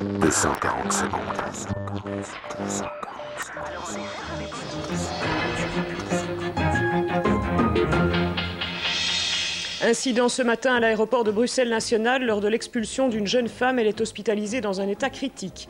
240 secondes. Incident ce matin à l'aéroport de Bruxelles National lors de l'expulsion d'une jeune femme. Elle est hospitalisée dans un état critique.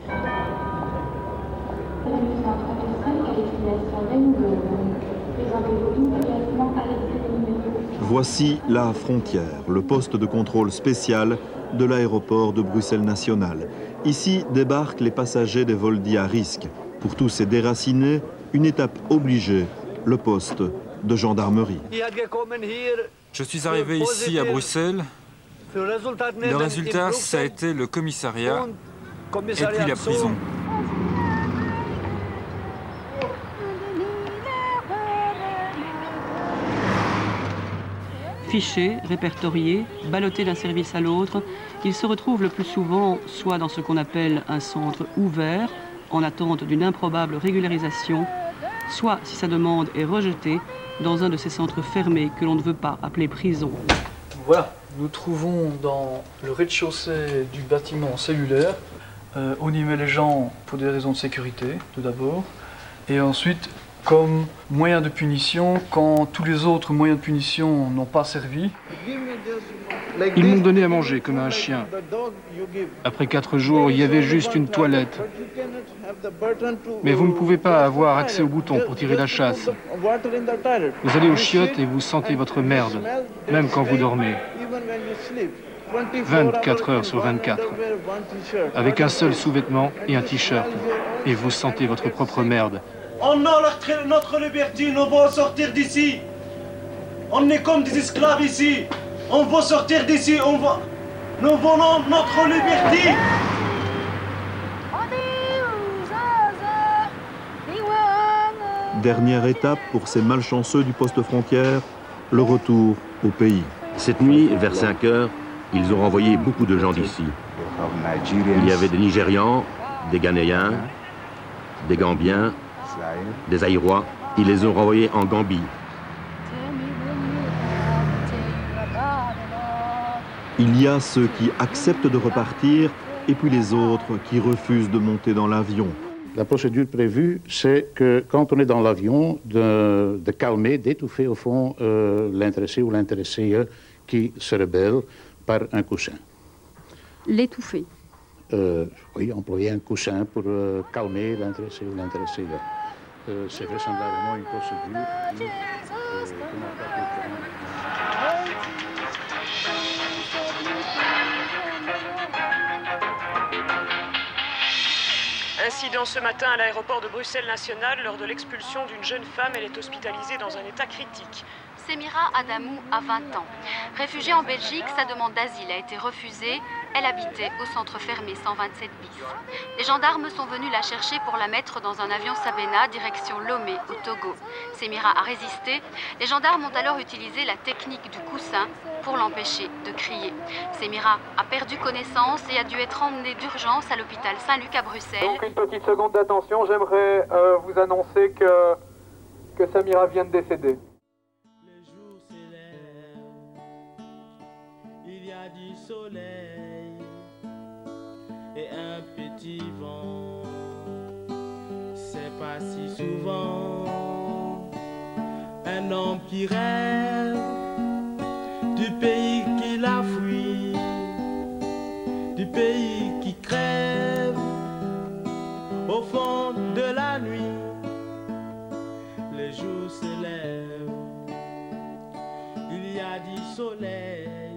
Voici la frontière, le poste de contrôle spécial de l'aéroport de Bruxelles National. Ici débarquent les passagers des vols dits à risque. Pour tous ces déracinés, une étape obligée, le poste de gendarmerie. Je suis arrivé ici à Bruxelles. Le résultat, ça a été le commissariat et puis la prison. Fichés, répertoriés, ballottés d'un service à l'autre, ils se retrouvent le plus souvent soit dans ce qu'on appelle un centre ouvert, en attente d'une improbable régularisation, soit, si sa demande est rejetée, dans un de ces centres fermés que l'on ne veut pas appeler prison. Voilà, nous trouvons dans le rez-de-chaussée du bâtiment cellulaire. Euh, on y met les gens pour des raisons de sécurité, tout d'abord. Et ensuite, comme moyen de punition, quand tous les autres moyens de punition n'ont pas servi. Ils m'ont donné à manger comme un chien. Après quatre jours, il y avait juste une toilette. Mais vous ne pouvez pas avoir accès au bouton pour tirer la chasse. Vous allez aux chiottes et vous sentez votre merde, même quand vous dormez. 24 heures sur 24, avec un seul sous-vêtement et un t-shirt. Et vous sentez votre propre merde. On a notre liberté, nous voulons sortir d'ici. On est comme des esclaves ici. On veut sortir d'ici, on va... Nous voulons notre liberté. Dernière étape pour ces malchanceux du poste frontière, le retour au pays. Cette nuit, vers 5 heures, ils ont renvoyé beaucoup de gens d'ici. Il y avait des Nigérians, des Ghanéens, des Gambiens, des Aïrois. Ils les ont renvoyés en Gambie. Il y a ceux qui acceptent de repartir et puis les autres qui refusent de monter dans l'avion. La procédure prévue, c'est que quand on est dans l'avion, de, de, calmer, d'étouffer au fond euh, l'intéressé ou l'intéressée qui se rebelle par un coussin. L'étouffer euh, Oui, employer un coussin pour euh, calmer l'intéressé ou l'intéressée. Euh, c'est vraisemblablement une procédure qui, Incident ce matin à l'aéroport de Bruxelles National lors de l'expulsion d'une jeune femme. Elle est hospitalisée dans un état critique. Semira Adamou a 20 ans. Réfugiée en Belgique, sa demande d'asile a été refusée. Elle habitait au centre fermé 127 bis. Les gendarmes sont venus la chercher pour la mettre dans un avion Sabena, direction Lomé, au Togo. Semira a résisté. Les gendarmes ont alors utilisé la technique du coussin pour l'empêcher de crier. Semira a perdu connaissance et a dû être emmenée d'urgence à l'hôpital Saint-Luc à Bruxelles. Donc une petite seconde d'attention, j'aimerais euh, vous annoncer que, que Samira vient de décéder. Du soleil et un petit vent. C'est pas si souvent un homme qui rêve du pays qu'il a fui, du pays qui crève au fond de la nuit. Les jours se lèvent, il y a du soleil